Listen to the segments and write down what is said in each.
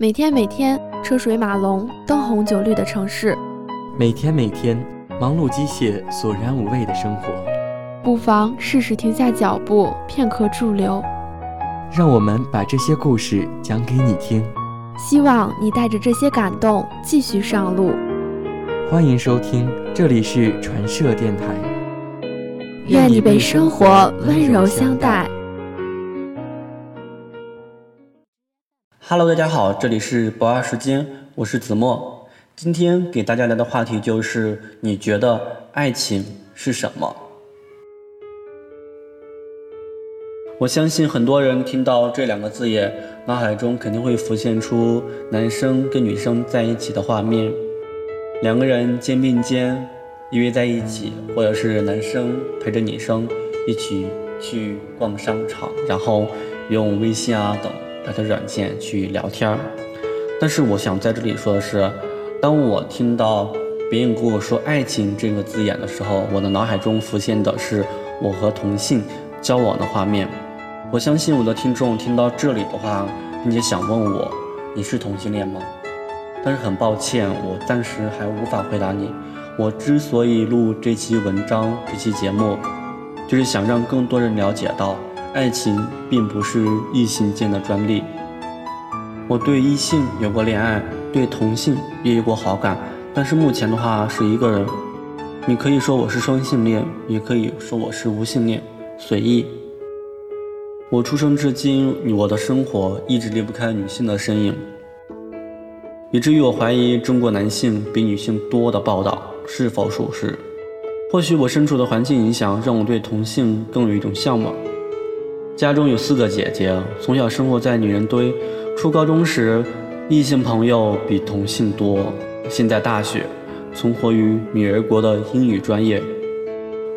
每天每天车水马龙、灯红酒绿的城市，每天每天忙碌机械、索然无味的生活，不妨试试停下脚步，片刻驻留。让我们把这些故事讲给你听，希望你带着这些感动继续上路。欢迎收听，这里是传社电台。愿你被生活温柔相待。Hello，大家好，这里是博二时间，我是子墨。今天给大家聊的话题就是：你觉得爱情是什么？我相信很多人听到这两个字眼，脑海中肯定会浮现出男生跟女生在一起的画面，两个人肩并肩依偎在一起，或者是男生陪着女生一起去逛商场，然后用微信啊等。聊天软件去聊天儿，但是我想在这里说的是，当我听到别人跟我说“爱情”这个字眼的时候，我的脑海中浮现的是我和同性交往的画面。我相信我的听众听到这里的话，并且想问我：“你是同性恋吗？”但是很抱歉，我暂时还无法回答你。我之所以录这期文章、这期节目，就是想让更多人了解到。爱情并不是异性间的专利。我对异性有过恋爱，对同性也有过好感，但是目前的话是一个人。你可以说我是双性恋，也可以说我是无性恋，随意。我出生至今，我的生活一直离不开女性的身影，以至于我怀疑中国男性比女性多的报道是否属实。或许我身处的环境影响，让我对同性更有一种向往。家中有四个姐姐，从小生活在女人堆。初高中时，异性朋友比同性多。现在大学，存活于女儿国的英语专业。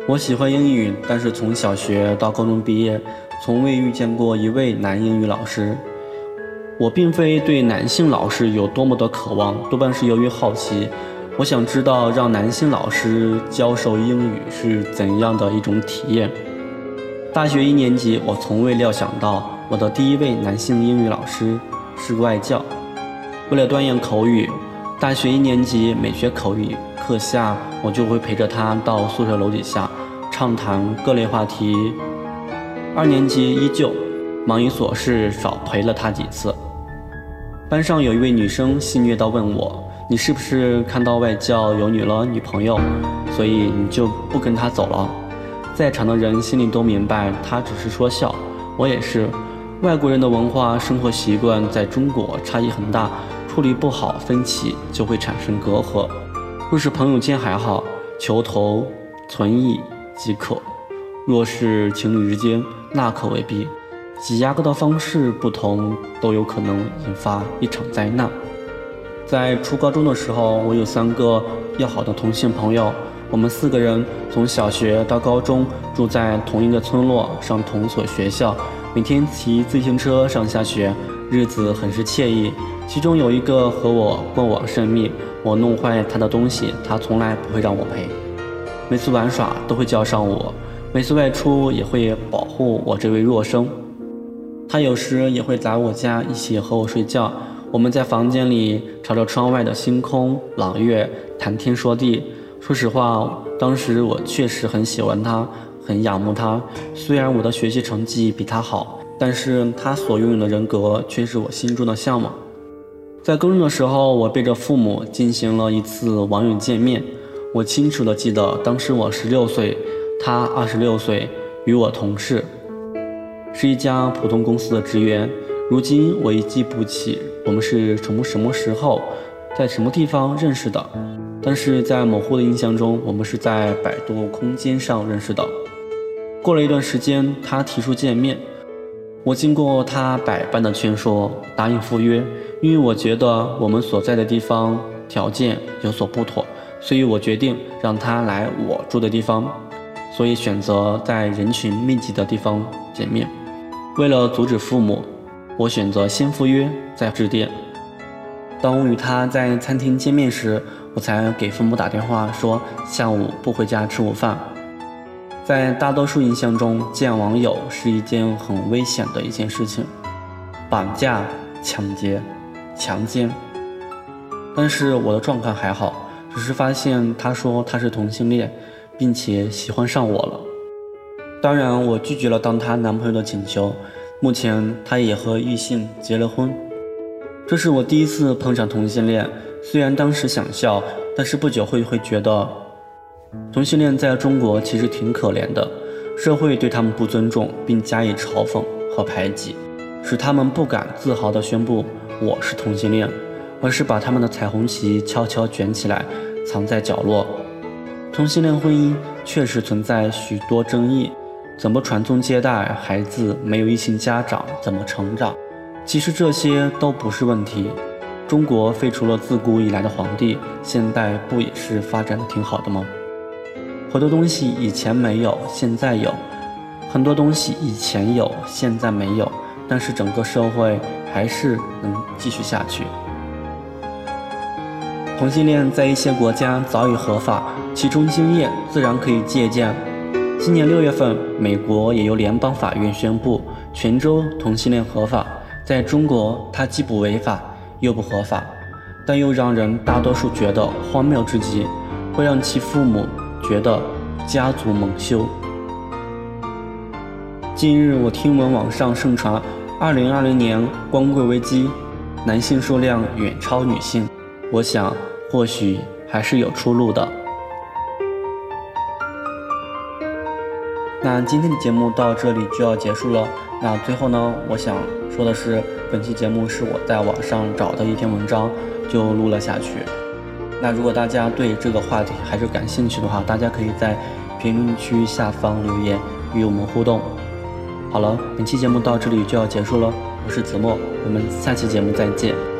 我喜欢英语，但是从小学到高中毕业，从未遇见过一位男英语老师。我并非对男性老师有多么的渴望，多半是由于好奇。我想知道让男性老师教授英语是怎样的一种体验。大学一年级，我从未料想到我的第一位男性英语老师是外教。为了锻炼口语，大学一年级每学口语课下，我就会陪着他到宿舍楼底下畅谈各类话题。二年级依旧忙于琐事，少陪了他几次。班上有一位女生戏谑地问我：“你是不是看到外教有女了女朋友，所以你就不跟他走了？”在场的人心里都明白，他只是说笑。我也是，外国人的文化生活习惯在中国差异很大，处理不好分歧就会产生隔阂。若是朋友间还好，求同存异即可；若是情侣之间，那可未必。挤牙膏的方式不同，都有可能引发一场灾难。在初高中的时候，我有三个要好的同性朋友。我们四个人从小学到高中住在同一个村落，上同所学校，每天骑自行车上下学，日子很是惬意。其中有一个和我过往甚密，我弄坏他的东西，他从来不会让我赔。每次玩耍都会叫上我，每次外出也会保护我这位弱生。他有时也会来我家一起和我睡觉，我们在房间里朝着窗外的星空朗月谈天说地。说实话，当时我确实很喜欢他，很仰慕他。虽然我的学习成绩比他好，但是他所拥有的人格却是我心中的向往。在高中的时候，我背着父母进行了一次网友见面。我清楚的记得，当时我十六岁，他二十六岁，与我同事，是一家普通公司的职员。如今我已记不起我们是从什么时候，在什么地方认识的。但是在模糊的印象中，我们是在百度空间上认识的。过了一段时间，他提出见面，我经过他百般的劝说，答应赴约。因为我觉得我们所在的地方条件有所不妥，所以我决定让他来我住的地方，所以选择在人群密集的地方见面。为了阻止父母，我选择先赴约再致电。当我与他在餐厅见面时，我才给父母打电话说下午不回家吃午饭。在大多数印象中，见网友是一件很危险的一件事情，绑架、抢劫、强奸。但是我的状况还好，只是发现他说他是同性恋，并且喜欢上我了。当然，我拒绝了当他男朋友的请求。目前，他也和异性结了婚。这是我第一次碰上同性恋，虽然当时想笑，但是不久会会觉得，同性恋在中国其实挺可怜的，社会对他们不尊重，并加以嘲讽和排挤，使他们不敢自豪地宣布我是同性恋，而是把他们的彩虹旗悄悄卷起来，藏在角落。同性恋婚姻确实存在许多争议。怎么传宗接代？孩子没有异性家长怎么成长？其实这些都不是问题。中国废除了自古以来的皇帝，现代不也是发展的挺好的吗？很多东西以前没有，现在有；很多东西以前有，现在没有，但是整个社会还是能继续下去。同性恋在一些国家早已合法，其中经验自然可以借鉴。今年六月份，美国也由联邦法院宣布，全州同性恋合法。在中国，它既不违法，又不合法，但又让人大多数觉得荒谬至极，会让其父母觉得家族蒙羞。近日，我听闻网上盛传，二零二零年光棍危机，男性数量远超女性。我想，或许还是有出路的。那今天的节目到这里就要结束了。那最后呢，我想说的是，本期节目是我在网上找的一篇文章，就录了下去。那如果大家对这个话题还是感兴趣的话，大家可以在评论区下方留言与我们互动。好了，本期节目到这里就要结束了。我是子墨，我们下期节目再见。